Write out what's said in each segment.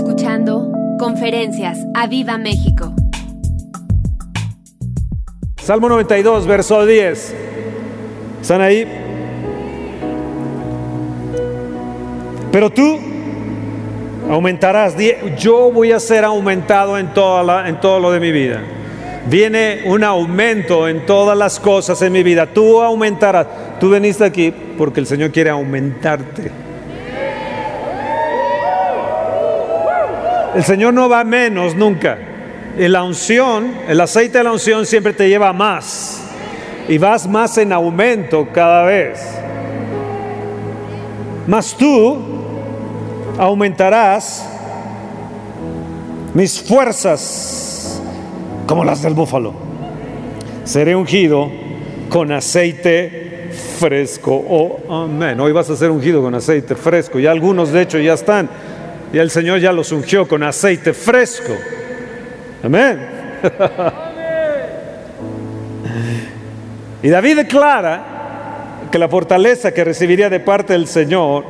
escuchando Conferencias a Viva México. Salmo 92, verso 10. ¿Están ahí? Pero tú aumentarás. Yo voy a ser aumentado en, toda en todo lo de mi vida. Viene un aumento en todas las cosas en mi vida. Tú aumentarás. Tú veniste aquí porque el Señor quiere aumentarte. El Señor no va menos nunca. Y la unción, el aceite de la unción siempre te lleva más. Y vas más en aumento cada vez. Mas tú aumentarás mis fuerzas como las del búfalo. Seré ungido con aceite fresco. Oh, amén. Hoy vas a ser ungido con aceite fresco. Y algunos de hecho ya están y el Señor ya los ungió con aceite fresco. Amén. y David declara que la fortaleza que recibiría de parte del Señor,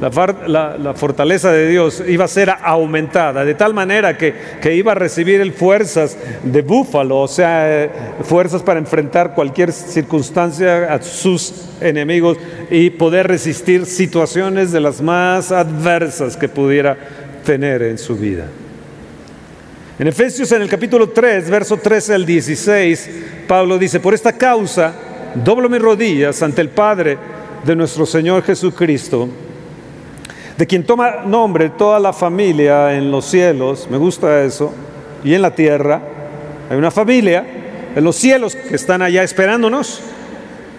la, fortaleza de Dios iba a ser aumentada, de tal manera que, que iba a recibir fuerzas de búfalo, o sea, eh, fuerzas para enfrentar cualquier circunstancia a sus enemigos y poder resistir situaciones de las más adversas que pudiera tener en su vida. En Efesios en el capítulo 3, verso 13 al 16, Pablo dice, por esta causa doblo mis rodillas ante el Padre de nuestro Señor Jesucristo, de quien toma nombre toda la familia en los cielos, me gusta eso, y en la tierra. Hay una familia en los cielos que están allá esperándonos,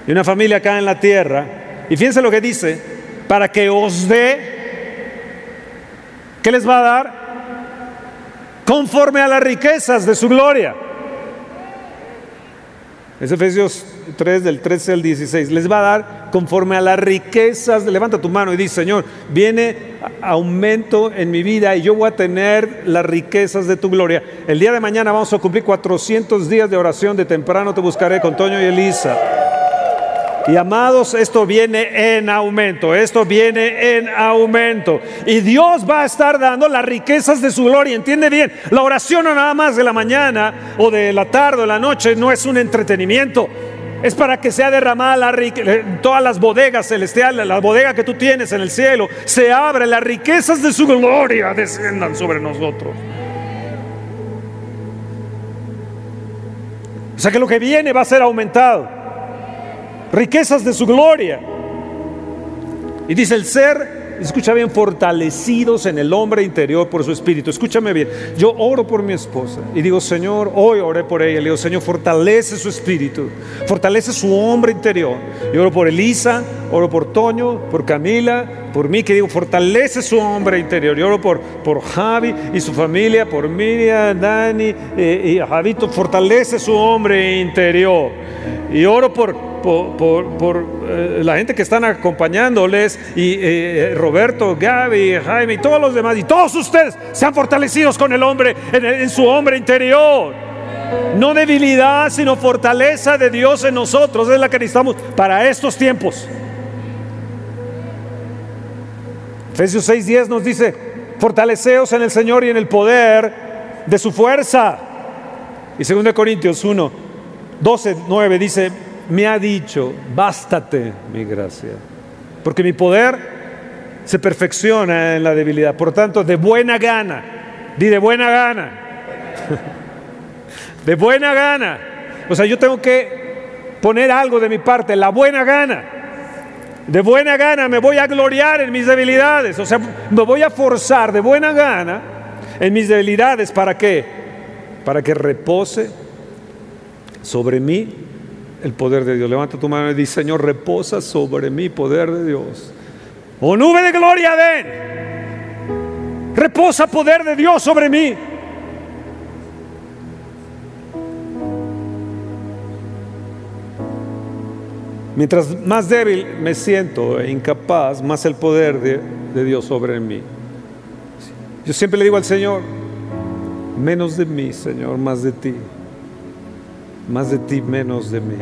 y una familia acá en la tierra. Y fíjense lo que dice, para que os dé, ¿qué les va a dar? Conforme a las riquezas de su gloria. Es Efesios 3 del 13 al 16. Les va a dar conforme a las riquezas. Levanta tu mano y dice, Señor, viene aumento en mi vida y yo voy a tener las riquezas de tu gloria. El día de mañana vamos a cumplir 400 días de oración de temprano. Te buscaré con Toño y Elisa. Y amados, esto viene en aumento, esto viene en aumento. Y Dios va a estar dando las riquezas de su gloria. Entiende bien, la oración no nada más de la mañana o de la tarde o de la noche no es un entretenimiento. Es para que sea derramada la todas las bodegas celestiales, la bodega que tú tienes en el cielo, se abre, las riquezas de su gloria desciendan sobre nosotros. O sea que lo que viene va a ser aumentado riquezas de su gloria. Y dice el ser, escucha bien, fortalecidos en el hombre interior por su espíritu. Escúchame bien, yo oro por mi esposa y digo, Señor, hoy oré por ella. Le digo, Señor, fortalece su espíritu, fortalece su hombre interior. Yo oro por Elisa, oro por Toño, por Camila, por mí, que digo, fortalece su hombre interior. Yo oro por, por Javi y su familia, por Miriam, Dani eh, y Javito, fortalece su hombre interior. Y oro por por, eh, la gente que están acompañándoles y eh, Roberto, Gaby, Jaime y todos los demás y todos ustedes sean fortalecidos con el hombre en, su hombre interior. No debilidad, sino fortaleza de Dios en nosotros es la que necesitamos para estos tiempos. Efesios 6:10 nos dice, fortaleceos en el Señor y en el poder de su fuerza. Y 2 Corintios 1, 12, 9 dice, me ha dicho, bástate mi gracia, porque mi poder se perfecciona en la debilidad. Por tanto, de buena gana, di de buena gana, de buena gana. O sea, yo tengo que poner algo de mi parte, la buena gana. De buena gana me voy a gloriar en mis debilidades. O sea, me voy a forzar de buena gana en mis debilidades. ¿Para qué? Para que repose sobre mí el poder de Dios. Levanta tu mano y dice, Señor, reposa sobre mí, poder de Dios. Oh nube de gloria, ven. Reposa poder de Dios sobre mí. Mientras más débil me siento e incapaz, más el poder de, de Dios sobre mí. Yo siempre le digo al Señor, menos de mí, Señor, más de ti más de ti, menos de mí.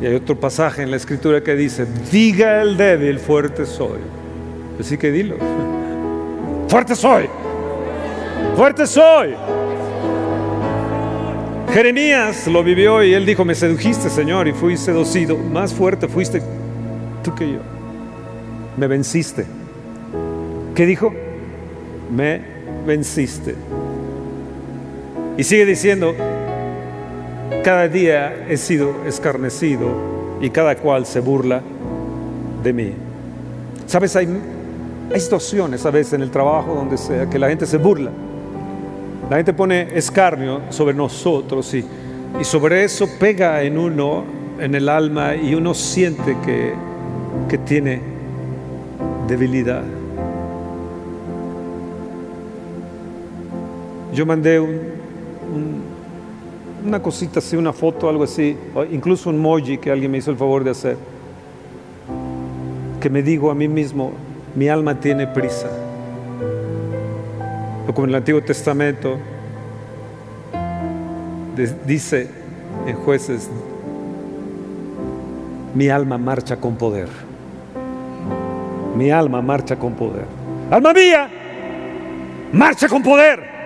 Y hay otro pasaje en la escritura que dice, diga el débil, fuerte soy. Así que dilo, fuerte soy, fuerte soy. Jeremías lo vivió y él dijo, me sedujiste Señor y fui seducido, más fuerte fuiste tú que yo, me venciste. ¿Qué dijo? Me venciste. Y sigue diciendo, cada día he sido escarnecido y cada cual se burla de mí. Sabes, hay, situaciones a veces en el trabajo, donde sea, que la gente se burla. La gente pone escarnio sobre nosotros y, y sobre eso pega en uno, en el alma, y uno siente que, que tiene debilidad. Yo mandé un, una cosita así, una foto, algo así, incluso un emoji que alguien me hizo el favor de hacer, que me digo a mí mismo, mi alma tiene prisa. O como en el Antiguo Testamento dice en jueces, mi alma marcha con poder. Mi alma marcha con poder. Alma mía, marcha con poder.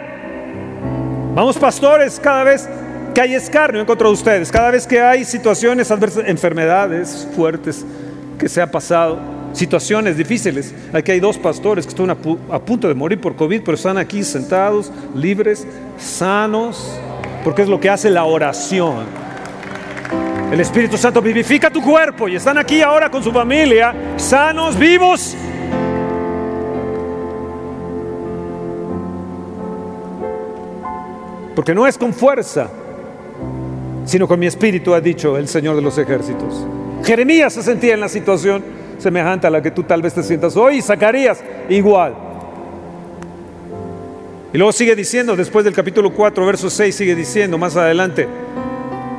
Vamos pastores, cada vez que hay escarnio en contra de ustedes, cada vez que hay situaciones adversas, enfermedades fuertes que se ha pasado, situaciones difíciles. Aquí hay dos pastores que están a, a, punto de morir por COVID, pero están aquí sentados, libres, sanos, porque es lo que hace la oración. El Espíritu Santo vivifica tu cuerpo y están aquí ahora con su familia, sanos, vivos. Porque no es con fuerza, sino con mi espíritu, ha dicho el Señor de los ejércitos. Jeremías se sentía en la situación semejante a la que tú tal vez te sientas hoy, Zacarías igual. Y luego sigue diciendo, después del capítulo 4, verso 6, sigue diciendo más adelante,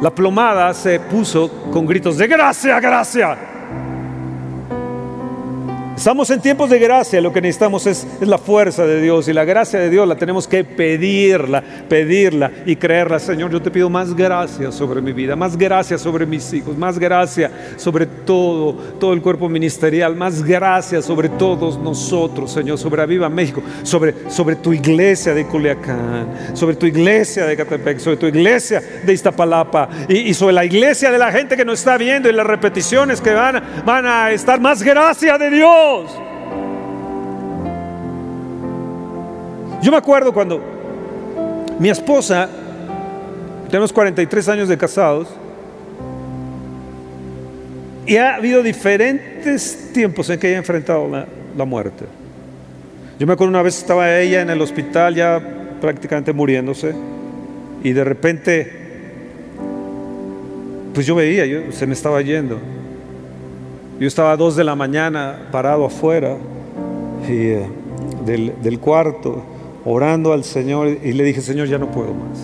la plomada se puso con gritos de gracia, gracia. Estamos en tiempos de gracia, lo que necesitamos es, la fuerza de Dios y la gracia de Dios la tenemos que pedirla, pedirla y creerla. Señor, yo te pido más gracia sobre mi vida, más gracia sobre mis hijos, más gracia sobre todo, todo el cuerpo ministerial, más gracia sobre todos nosotros, Señor, sobre Aviva México, sobre, sobre tu iglesia de Culiacán, sobre tu iglesia de Catepec, sobre tu iglesia de Iztapalapa y, y sobre la iglesia de la gente que nos está viendo y las repeticiones que van, van a estar más gracia de Dios. Yo me acuerdo cuando mi esposa, tenemos 43 años de casados, y ha habido diferentes tiempos en que ella ha enfrentado la, la muerte. Yo me acuerdo una vez estaba ella en el hospital ya prácticamente muriéndose y de repente, pues yo veía, yo, se me estaba yendo. Yo estaba a dos de la mañana parado afuera eh, del, cuarto, orando al Señor y le dije, Señor, ya no puedo más.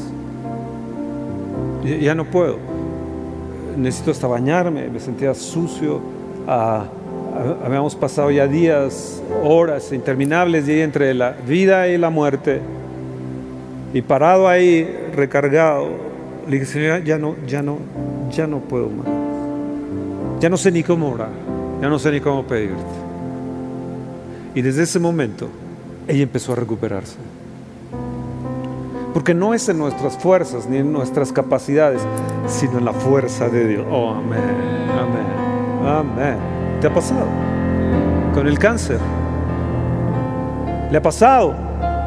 Ya, no puedo. Necesito hasta bañarme, me sentía sucio. Ah, habíamos pasado ya días, horas interminables entre la vida y la muerte. Y parado ahí, recargado, le dije, Señor, ya no, ya no, ya no puedo más. Ya no sé ni cómo orar. Ya no sé ni cómo pedirte. Y desde ese momento ella empezó a recuperarse. Porque no es en nuestras fuerzas ni en nuestras capacidades, sino en la fuerza de Dios. Oh, amén, amén, amén. ¿Te ha pasado? Con el cáncer. ¿Le ha pasado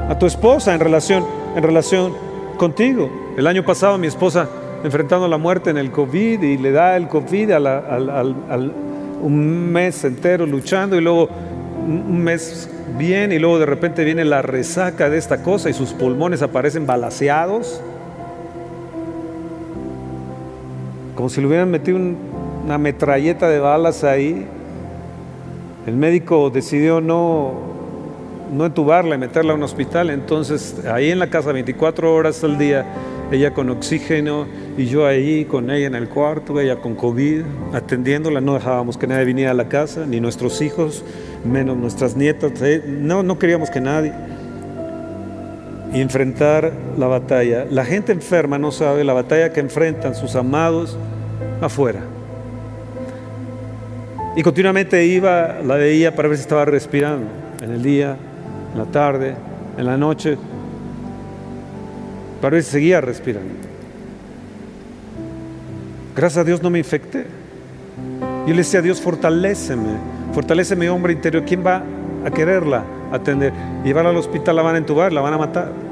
a tu esposa en relación, en relación contigo? El año pasado mi esposa enfrentando la muerte en el COVID y le da el COVID al, al un mes entero luchando y luego un mes bien y luego de repente viene la resaca de esta cosa y sus pulmones aparecen balaseados. Como si le hubieran metido una metralleta de balas ahí. El médico decidió no, no entubarla y meterla a un hospital. Entonces ahí en la casa 24 horas al día ella con oxígeno y yo ahí con ella en el cuarto, ella con COVID, atendiéndola, no dejábamos que nadie viniera a la casa, ni nuestros hijos, menos nuestras nietas, eh, no, no queríamos que nadie. Y enfrentar la batalla. La gente enferma no sabe la batalla que enfrentan sus amados afuera. Y continuamente iba, la veía para ver si estaba respirando en el día, en la tarde, en la noche, ver si seguía respirando. Gracias a Dios no me infecté. Yo le decía a Dios, fortaléceme, fortaléceme hombre interior. ¿Quién va a quererla atender? Llevarla al hospital, la van a entubar, la van a matar.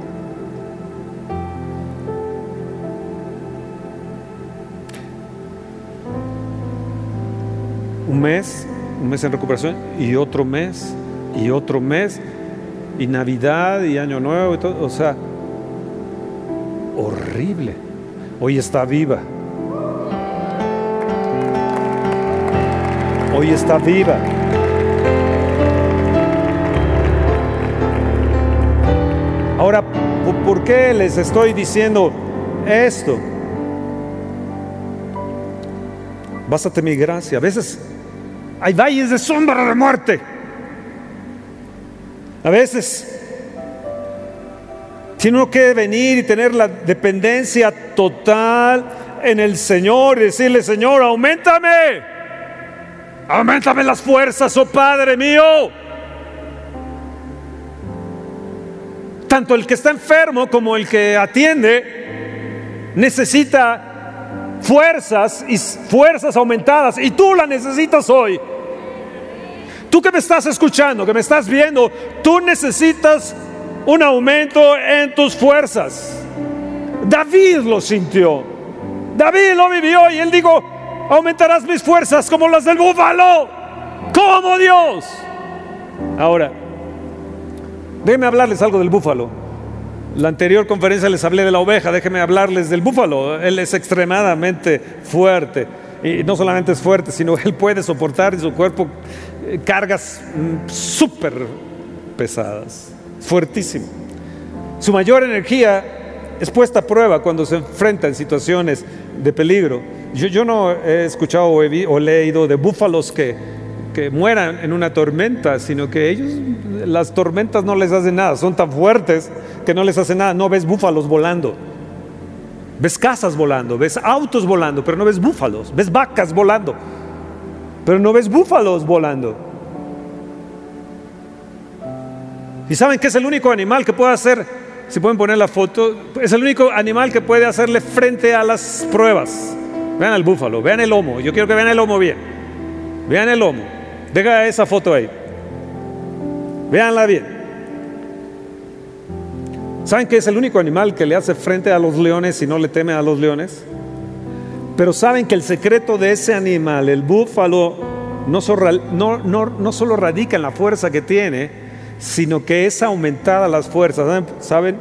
un mes, un mes en recuperación y otro mes y otro mes y Navidad y Año Nuevo y todo, o sea, horrible. Hoy está viva. Hoy está viva. Ahora, ¿por qué les estoy diciendo esto? Bástate mi gracia. A veces hay valles de sombra de muerte. A veces uno que venir y tener la dependencia total en el Señor y decirle, Señor, aumentame, aumentame las fuerzas, oh Padre mío. Tanto el que está enfermo como el que atiende necesita fuerzas y fuerzas aumentadas y tú la necesitas hoy. Tú que me estás escuchando, que me estás viendo, tú necesitas un aumento en tus fuerzas. David lo sintió. David lo vivió y él dijo, aumentarás mis fuerzas como las del búfalo. Como Dios. Ahora, déjenme hablarles algo del búfalo. La anterior conferencia les hablé de la oveja, déjenme hablarles del búfalo. Él es extremadamente fuerte. Y no solamente es fuerte, sino él puede soportar en su cuerpo eh, cargas mm, súper pesadas. Fuertísimo. Su mayor energía es puesta a prueba cuando se enfrenta en situaciones de peligro. Yo, no he escuchado o, o leído de búfalos que, que mueran en una tormenta, sino que ellos, las tormentas no les hacen nada, son tan fuertes que no les hacen nada. No ves búfalos volando, ves casas volando, ves autos volando, pero no ves búfalos, ves vacas volando, pero no ves búfalos volando. ¿Y saben que es el único animal que puede hacer, si pueden poner la foto, es el único animal que puede hacerle frente a las pruebas? Vean el búfalo, vean el lomo, yo quiero que vean el lomo bien, vean el lomo. Deja esa foto ahí. Véanla bien. ¿Saben que es el único animal que le hace frente a los leones y no le teme a los leones? Pero saben que el secreto de ese animal, el búfalo, no, solo radica en la fuerza que tiene, sino que es aumentada las fuerzas. ¿Saben?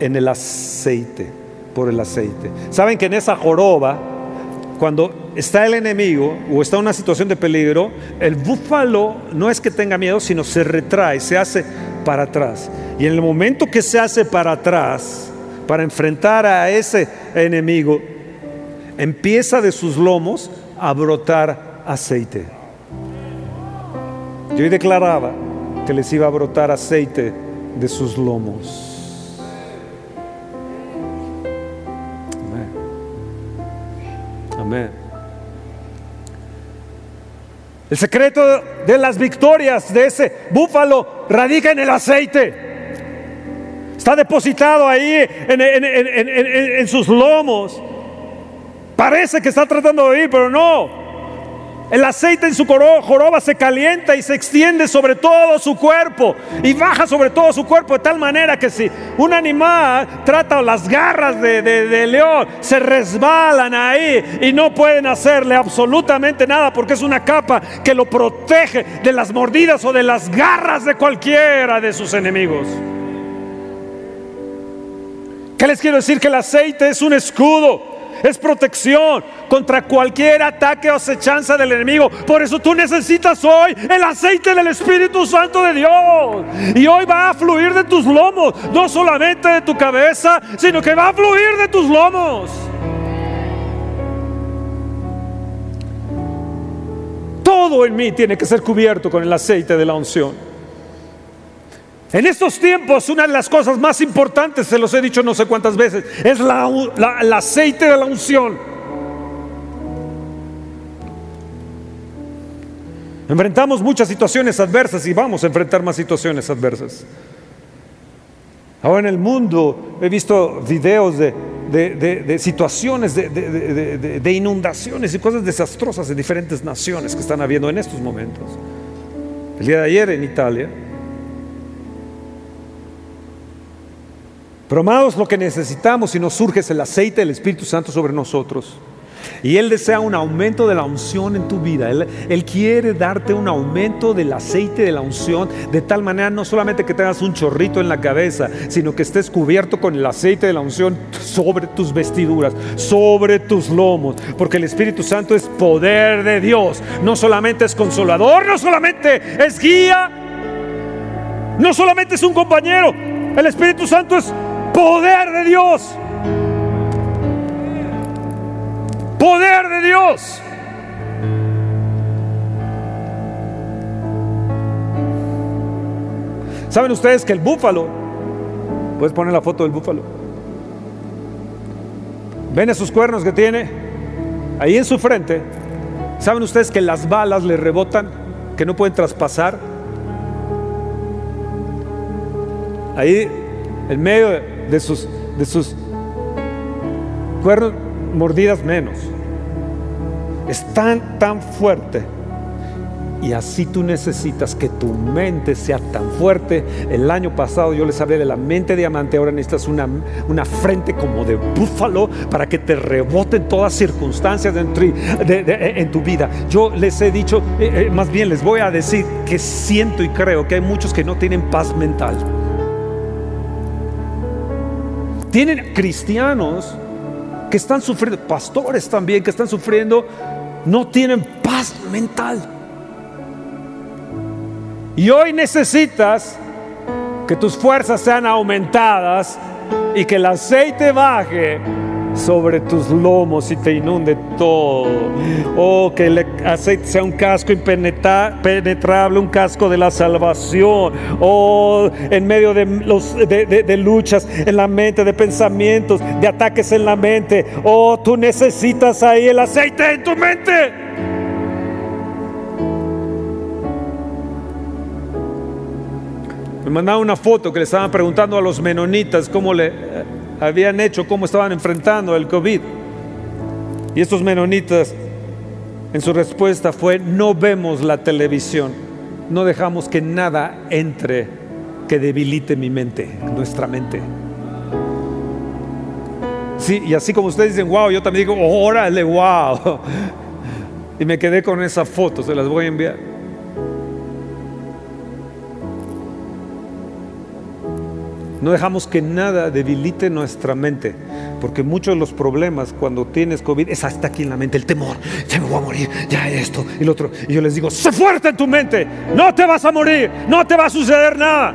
En el aceite, por el aceite. ¿Saben que en esa joroba, cuando está el enemigo o está en una situación de peligro, el búfalo no es que tenga miedo, sino se retrae, se hace para atrás. Y en el momento que se hace para atrás, para enfrentar a ese enemigo, empieza de sus lomos a brotar aceite. Yo declaraba que les iba a brotar aceite de sus lomos. Amén. El secreto de las victorias de ese búfalo radica en el aceite. Está depositado ahí en, sus lomos. Parece que está tratando de ir, pero no. El aceite en su joroba se calienta y se extiende sobre todo su cuerpo y baja sobre todo su cuerpo de tal manera que si un animal trata las garras de, de, león, se resbalan ahí y no pueden hacerle absolutamente nada porque es una capa que lo protege de las mordidas o de las garras de cualquiera de sus enemigos. ¿Qué les quiero decir? Que el aceite es un escudo es protección contra cualquier ataque o acechanza del enemigo. Por eso tú necesitas hoy el aceite del Espíritu Santo de Dios. Y hoy va a fluir de tus lomos, no solamente de tu cabeza, sino que va a fluir de tus lomos. Todo en mí tiene que ser cubierto con el aceite de la unción. En estos tiempos, una de las cosas más importantes, se los he dicho no sé cuántas veces, es el aceite de la unción. Enfrentamos muchas situaciones adversas y vamos a enfrentar más situaciones adversas. Ahora en el mundo he visto videos de, situaciones de, inundaciones y cosas desastrosas en diferentes naciones que están habiendo en estos momentos. El día de ayer en Italia. Pero amados, lo que necesitamos si nos surge es el aceite del Espíritu Santo sobre nosotros. Y Él desea un aumento de la unción en tu vida. Él, quiere darte un aumento del aceite de la unción, de tal manera no solamente que tengas un chorrito en la cabeza, sino que estés cubierto con el aceite de la unción sobre tus vestiduras, sobre tus lomos. Porque el Espíritu Santo es poder de Dios. No solamente es consolador, no solamente es guía, no solamente es un compañero. El Espíritu Santo es poder de Dios. Poder de Dios. ¿Saben ustedes que el búfalo, puedes poner la foto del búfalo? ¿Ven esos cuernos que tiene? Ahí en su frente. ¿Saben ustedes que las balas le rebotan, que no pueden traspasar? Ahí, en medio sus, de sus cuernos, mordidas menos. Es tan, tan fuerte. Y así tú necesitas que tu mente sea tan fuerte. El año pasado yo les hablé de la mente diamante, ahora necesitas una, una frente como de búfalo para que te reboten todas circunstancias en tu vida. Yo les he dicho, eh, eh, más bien les voy a decir que siento y creo que hay muchos que no tienen paz mental. Tienen cristianos que están sufriendo, pastores también que están sufriendo, no tienen paz mental. Y hoy necesitas que tus fuerzas sean aumentadas y que el aceite baje sobre tus lomos y te inunde todo. Oh, que el aceite sea un casco impenetrable, un casco de la salvación. Oh, en medio de, de, luchas en la mente, de pensamientos, de ataques en la mente. Oh, tú necesitas ahí el aceite en tu mente. Me mandaba una foto que le estaban preguntando a los menonitas cómo le habían hecho, cómo estaban enfrentando el COVID. Y estos menonitas, en su respuesta fue, no vemos la televisión, no dejamos que nada entre que debilite mi mente, nuestra mente. Sí, y así como ustedes dicen, wow, yo también digo, órale, wow. Y me quedé con esa foto, se las voy a enviar. No dejamos que nada debilite nuestra mente, porque muchos de los problemas cuando tienes COVID es hasta aquí en la mente, el temor, ya me voy a morir, ya esto y lo otro. Y yo les digo, sé fuerte en tu mente, no te vas a morir, no te va a suceder nada.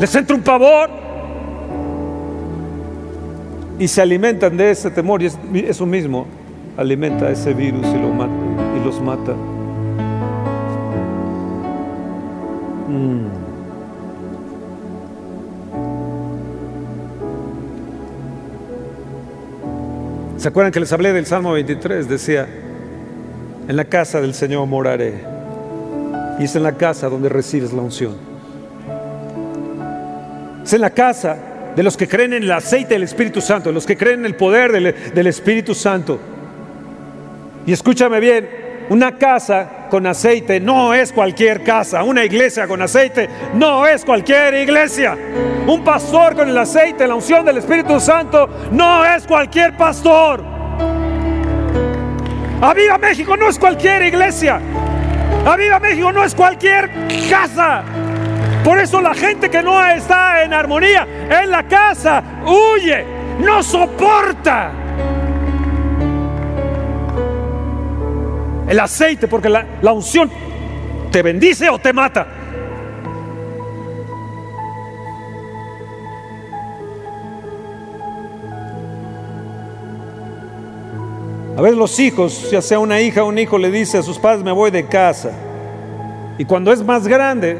Les entra un pavor y se alimentan de ese temor y eso mismo alimenta ese virus y, lo mata, y los mata. Mm. ¿Se acuerdan que les hablé del Salmo 23? Decía, en la casa del Señor moraré. Y es en la casa donde recibes la unción. Es en la casa de los que creen en el aceite del Espíritu Santo, de los que creen en el poder del, del Espíritu Santo. Y escúchame bien, una casa con aceite no es cualquier casa. Una iglesia con aceite no es cualquier iglesia. Un pastor con el aceite, la unción del Espíritu Santo, no es cualquier pastor. Aviva México no es cualquier iglesia. Aviva México no es cualquier casa. Por eso la gente que no está en armonía en la casa huye, no soporta. El aceite, porque la, unción te bendice o te mata. A veces los hijos, ya sea una hija o un hijo, le dice a sus padres, me voy de casa. Y cuando es más grande,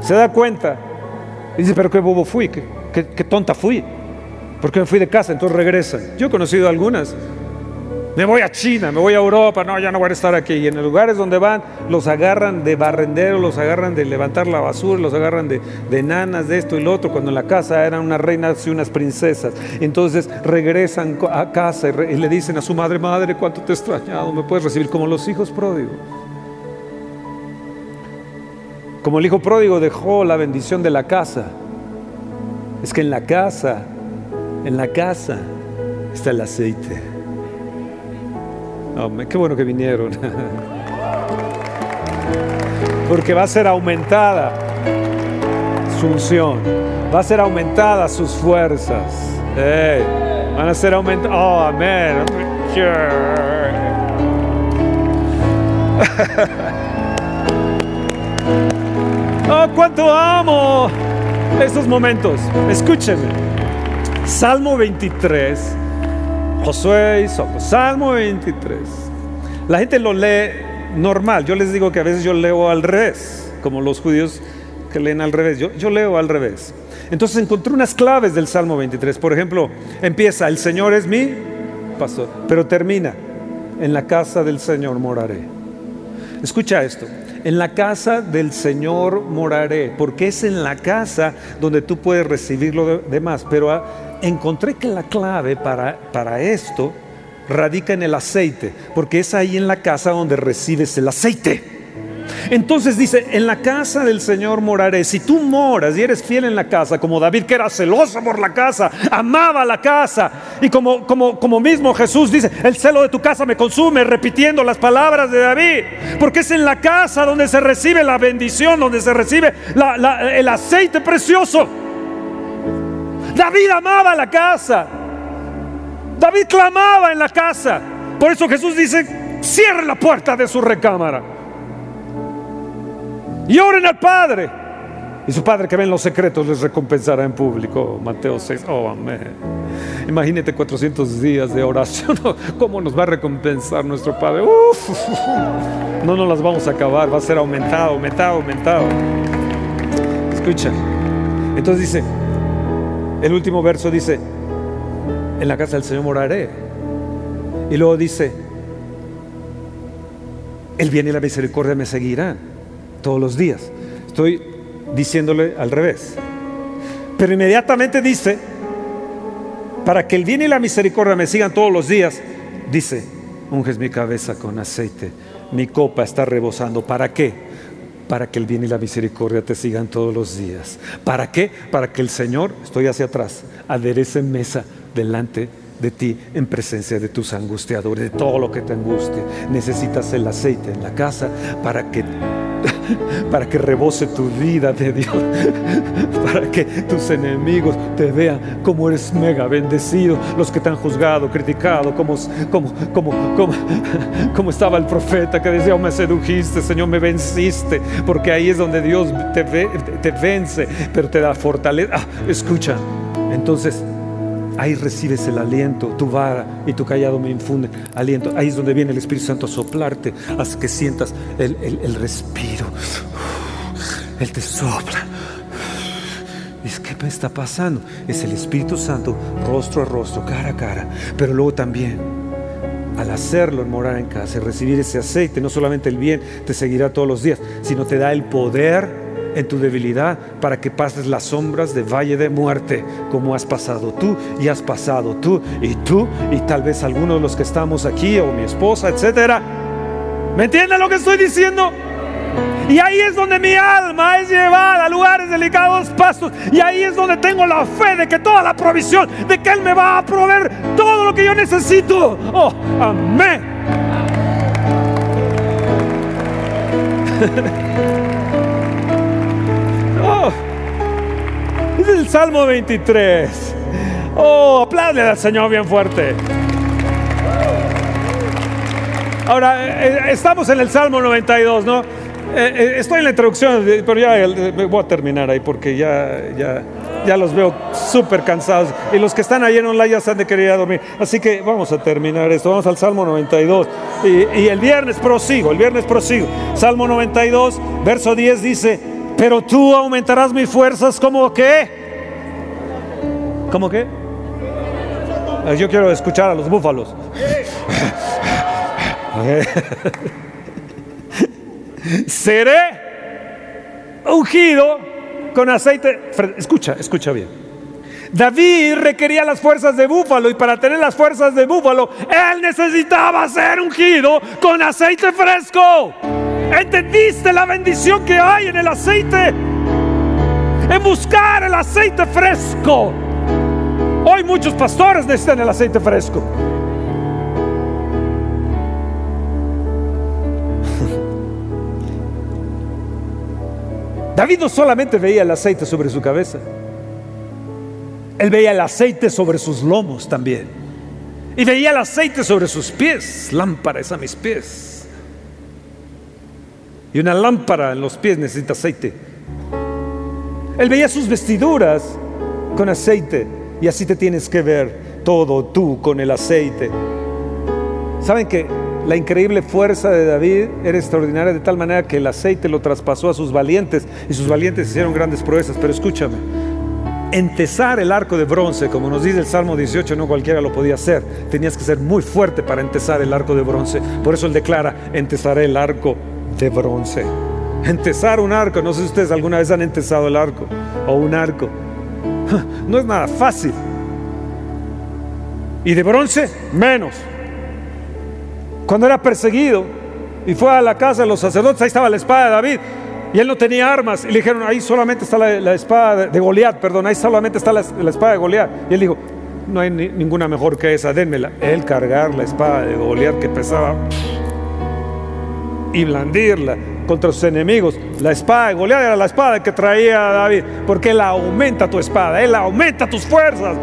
se da cuenta. Y dice, pero qué bobo fui, qué, qué, qué tonta fui. porque me fui de casa? Entonces regresan. Yo he conocido algunas Me voy a China, me voy a Europa, no, ya no voy a estar aquí. Y en los lugares donde van, los agarran de barrendero, los agarran de levantar la basura, los agarran de, de nanas, de esto y lo otro, cuando en la casa eran unas reinas y unas princesas. Entonces regresan a casa y le dicen a su madre, madre, cuánto te he extrañado, me puedes recibir como los hijos pródigos. Como el hijo pródigo dejó la bendición de la casa, es que en la casa, en la casa está el aceite. Qué bueno que vinieron. Porque va a ser aumentada su unción, va a ser aumentada sus fuerzas. van a ser aumentadas. Oh, amén. Oh, cuánto amo estos momentos. Escúchenme. Salmo 23. Josué y. Salmo 23. La gente lo lee normal. Yo les digo que a veces yo leo al revés, como los judíos que leen al revés. Yo, yo leo al revés. Entonces encontré unas claves del Salmo 23. Por ejemplo, empieza, el Señor es mi pastor, pero termina, en la casa del Señor moraré. Escucha esto, en la casa del Señor moraré, porque es en la casa donde tú puedes recibir lo demás. Pero ah, encontré que la clave para, para esto radica en el aceite, porque es ahí en la casa donde recibes el aceite. Entonces dice, en la casa del Señor moraré. Si tú moras y eres fiel en la casa, como David que era celoso por la casa, amaba la casa, y como, como, como mismo Jesús dice, el celo de tu casa me consume, repitiendo las palabras de David, porque es en la casa donde se recibe la bendición, donde se recibe el aceite precioso. David amaba la casa. David clamaba en la casa. Por eso Jesús dice, cierre la puerta de su recámara. Y oren al Padre. Y su Padre que ve en los secretos les recompensará en público. Mateo 6. Oh, amén. Imagínate 400 días de oración. ¿Cómo nos va a recompensar nuestro Padre? Uf, no nos las vamos a acabar. Va a ser aumentado, aumentado, aumentado. Escucha. Entonces dice, el último verso dice, en la casa del Señor moraré. Y luego dice, el bien y la misericordia me seguirán todos los días. Estoy diciéndole al revés. Pero inmediatamente dice, para que el bien y la misericordia me sigan todos los días, dice, unges mi cabeza con aceite, mi copa está rebosando. ¿Para qué? Para que el bien y la misericordia te sigan todos los días. ¿Para qué? Para que el Señor, estoy hacia atrás, aderece mesa delante de ti en presencia de tus angustiadores, de todo lo que te angustie. Necesitas el aceite en la casa para que para que rebose tu vida de Dios, para que tus enemigos te vean como eres mega bendecido, los que te han juzgado, criticado, como, como, como, como, estaba el profeta que decía, oh, me sedujiste, Señor, me venciste, porque ahí es donde Dios te, te vence, pero te da fortaleza. Ah, escucha, entonces Ahí recibes el aliento, tu vara y tu callado me infunden aliento. Ahí es donde viene el Espíritu Santo a soplarte hasta que sientas el, el respiro. Él te sopla. Es que me está pasando. Es el Espíritu Santo, rostro a rostro, cara a cara. Pero luego también, al hacerlo en morar en casa, recibir ese aceite, no solamente el bien te seguirá todos los días, sino te da el poder en tu debilidad para que pases las sombras de valle de muerte como has pasado tú y has pasado tú y tú y tal vez algunos de los que estamos aquí o mi esposa, etcétera. ¿Me entienden lo que estoy diciendo? Y ahí es donde mi alma es llevada a lugares delicados pastos. Y ahí es donde tengo la fe de que toda la provisión, de que Él me va a proveer todo lo que yo necesito. Oh, amén. Salmo 23. Oh, aplaude al Señor bien fuerte. Ahora, eh, eh, estamos en el Salmo 92, ¿no? Eh, estoy en la introducción, pero ya voy a terminar ahí porque ya, ya, ya los veo súper cansados. Y los que están ahí en online ya están de querer dormir. Así que vamos a terminar esto. Vamos al Salmo 92. Y, y el viernes prosigo, el viernes prosigo. Salmo 92, verso 10 dice, pero tú aumentarás mis fuerzas como qué? ¿Cómo qué? Yo quiero escuchar a los búfalos. Seré ungido con aceite. Escucha, escucha bien. David requería las fuerzas de búfalo y para tener las fuerzas de búfalo, él necesitaba ser ungido con aceite fresco. ¿Entendiste la bendición que hay en el aceite? En buscar el aceite fresco. Hoy muchos pastores necesitan el aceite fresco. David no solamente veía el aceite sobre su cabeza, él veía el aceite sobre sus lomos también. Y veía el aceite sobre sus pies, lámparas a mis pies. Y una lámpara en los pies necesita aceite. Él veía sus vestiduras con aceite. Y así te tienes que ver todo tú con el aceite. ¿Saben que la increíble fuerza de David era extraordinaria de tal manera que el aceite lo traspasó a sus valientes y sus valientes hicieron grandes proezas? Pero escúchame, entesar el arco de bronce, como nos dice el Salmo 18, no cualquiera lo podía hacer. Tenías que ser muy fuerte para entesar el arco de bronce. Por eso él declara, entesaré el arco de bronce. Entesar un arco, no sé si ustedes alguna vez han entesado el arco o un arco. No es nada fácil. Y de bronce, menos. Cuando era perseguido y fue a la casa de los sacerdotes, ahí estaba la espada de David. Y él no tenía armas. Y le dijeron, ahí solamente está la, espada de, Goliat, perdón, ahí solamente está la, espada de Goliat. Y él dijo, no hay ninguna mejor que esa, dénmela. Él cargar la espada de Goliat que pesaba y blandirla contra sus enemigos. La espada de era la espada que traía David, porque él aumenta tu espada, él aumenta tus fuerzas.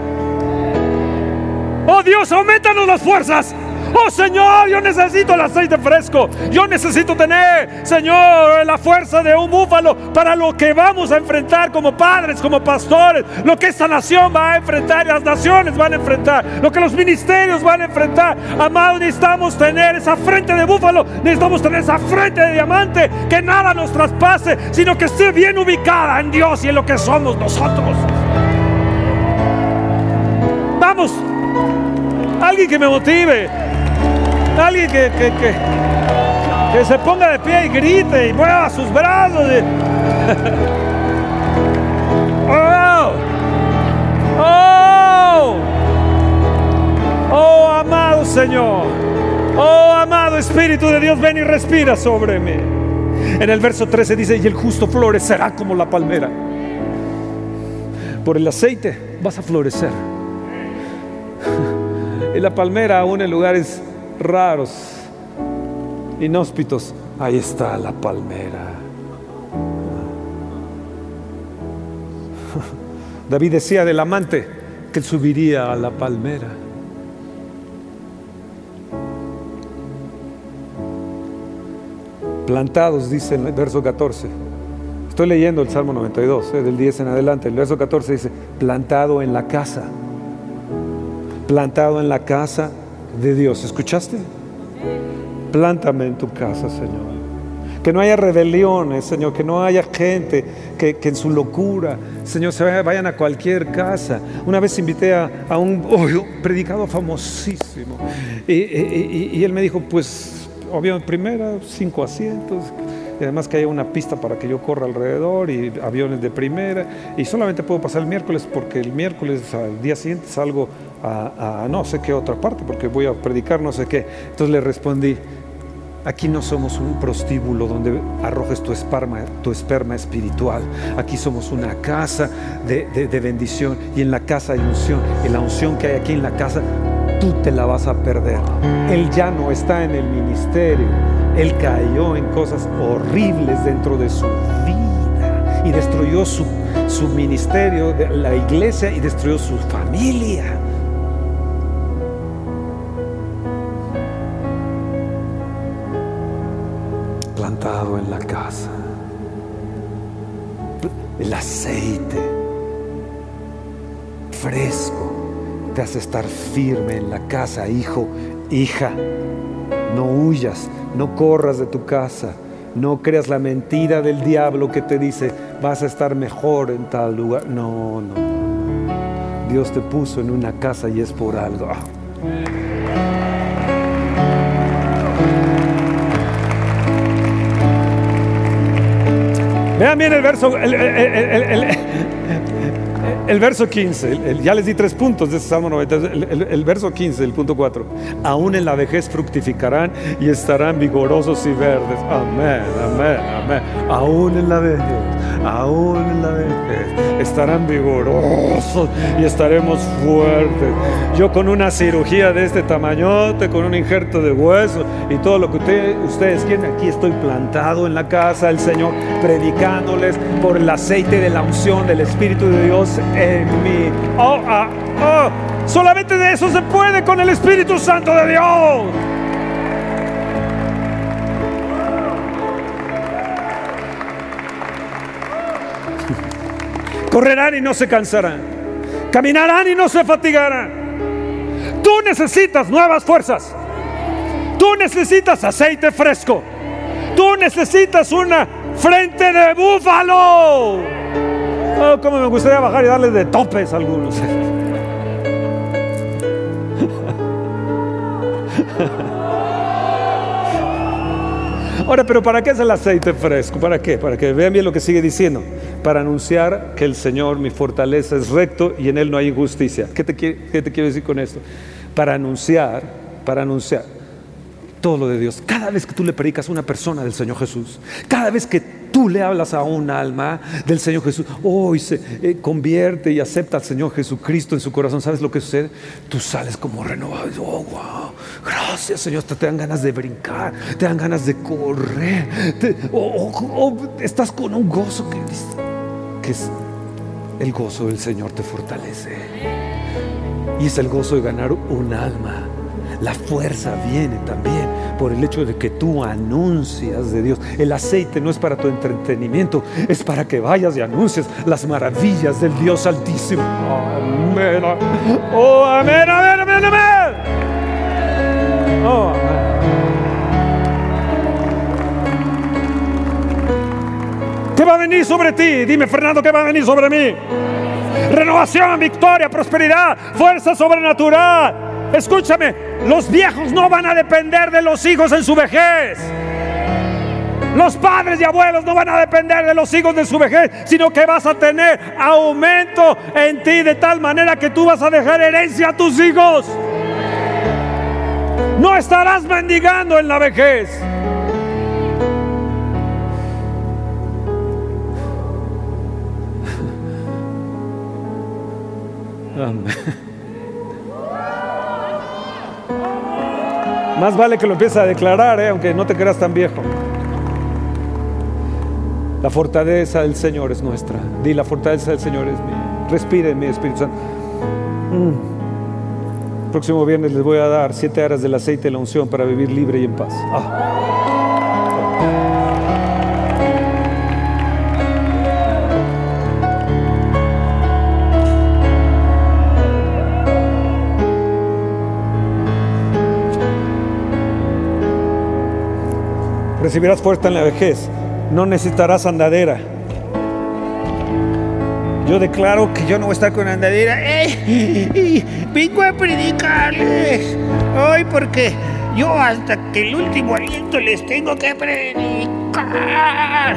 Oh Dios, aumentanos las fuerzas. Oh Señor, yo necesito el aceite fresco. Yo necesito tener, Señor, la fuerza de un búfalo para lo que vamos a enfrentar como padres, como pastores. Lo que esta nación va a enfrentar las naciones van a enfrentar. Lo que los ministerios van a enfrentar. Amado, necesitamos tener esa frente de búfalo. Necesitamos tener esa frente de diamante. Que nada nos traspase, sino que esté bien ubicada en Dios y en lo que somos nosotros. Vamos. Alguien que me motive. Alguien que, que, se ponga de pie y grite y mueva sus brazos. oh, oh, oh, amado Señor. Oh, amado Espíritu de Dios, ven y respira sobre mí. En el verso 13 dice, y el justo florecerá como la palmera. Por el aceite vas a florecer. Y la palmera aún en lugares raros, inhóspitos, ahí está la palmera. David decía del amante que subiría a la palmera. Plantados, dice el verso 14. Estoy leyendo el Salmo 92, eh, del 10 en adelante. El verso 14 dice, plantado en la casa. Plantado en la casa de Dios. ¿Escuchaste? Plántame en tu casa, Señor. Que no haya rebeliones, Señor, que no haya gente que, en su locura, Señor, se vayan a cualquier casa. Una vez invité a, un, predicado famosísimo y, él me dijo, pues, obvio, primera, cinco asientos, y además que haya una pista para que yo corra alrededor y aviones de primera y solamente puedo pasar el miércoles porque el miércoles al día siguiente salgo a, no sé qué otra parte porque voy a predicar no sé qué. Entonces le respondí, Aquí no somos un prostíbulo donde arrojes tu esperma, tu esperma espiritual. Aquí somos una casa de, de, bendición y en la casa hay unción. Y la unción que hay aquí en la casa, tú te la vas a perder. Él ya no está en el ministerio. Él cayó en cosas horribles dentro de su vida y destruyó su, su ministerio, de la iglesia y destruyó su familia. Casa. El aceite fresco te hace estar firme en la casa, hijo, hija. No huyas, no corras de tu casa. No creas la mentira del diablo que te dice vas a estar mejor en tal lugar. No, no. Dios te puso en una casa y es por algo. Vean bien el verso, el, el verso 15, ya les di tres puntos de ese Salmo 90, el, verso 15, el punto 4. Aún en la vejez fructificarán y estarán vigorosos y verdes. Amén, amén, amén. Aún en la vejez, aún en la vejez, estarán vigorosos y estaremos fuertes. Yo con una cirugía de este tamañote, con un injerto de hueso y todo lo que ustedes quieren, aquí estoy plantado en la casa del Señor, predicándoles por el aceite de la unción del Espíritu de Dios en mí. Oh, ah, oh, solamente de eso se puede con el Espíritu Santo de Dios. Correrán y no se cansarán. Caminarán y no se fatigarán. Tú necesitas nuevas fuerzas. Tú necesitas aceite fresco. Tú necesitas una frente de búfalo. Oh, como me gustaría bajar y darles de topes a algunos. Ahora, pero ¿para qué es el aceite fresco? ¿Para qué? Para que vean bien lo que sigue diciendo. Para anunciar que el Señor, mi fortaleza, es recto y en Él no hay injusticia. ¿Qué te, qué te quiero decir con esto? Para anunciar, para anunciar todo lo de Dios. Cada vez que tú le predicas a una persona del Señor Jesús, cada vez que tú le hablas a un alma del Señor Jesús, hoy se eh, convierte y acepta al Señor Jesucristo en su corazón, ¿sabes lo que sucede? Tú sales como renovado. Oh, wow, gracias Señor, te, dan ganas de brincar, te dan ganas de correr, o estás con un gozo que, que es el gozo del Señor te fortalece. Y es el gozo de ganar un alma. La fuerza viene también por el hecho de que tú anuncias de Dios. El aceite no es para tu entretenimiento, es para que vayas y anuncies las maravillas del Dios Altísimo. Amén. Oh, amén, amén, amén, amén. Oh, amén. ¿Qué va a venir sobre ti? Dime, Fernando, ¿qué va a venir sobre mí? Renovación, victoria, prosperidad, fuerza sobrenatural. Escúchame, los viejos no van a depender de los hijos en su vejez. Los padres y abuelos no van a depender de los hijos de su vejez, sino que vas a tener aumento en ti de tal manera que tú vas a dejar herencia a tus hijos. No estarás mendigando en la vejez. Amén. Más vale que lo empieces a declarar, eh, aunque no te creas tan viejo. La fortaleza del Señor es nuestra. Di, la fortaleza del Señor es mía. Respire mi Espíritu Santo. Mm. Próximo viernes les voy a dar siete aras del aceite de la unción para vivir libre y en paz. Ah. Recibirás fuerza en la vejez, no necesitarás andadera. Yo declaro que yo no voy a estar con andadera. ¡Ey! Vengo a predicarles hoy porque yo hasta que el último aliento les tengo que predicar.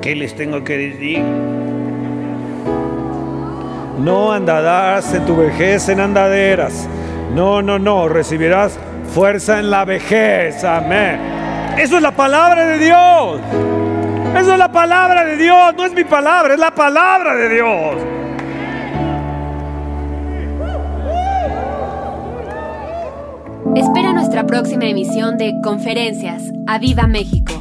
¿Qué les tengo que decir? No andarás en tu vejez en andaderas. No, no, no. Recibirás fuerza en la vejez. Amén. Eso es la palabra de Dios. Eso es la palabra de Dios. No es mi palabra, es la palabra de Dios. Espera nuestra próxima emisión de Conferencias. ¡A Viva México!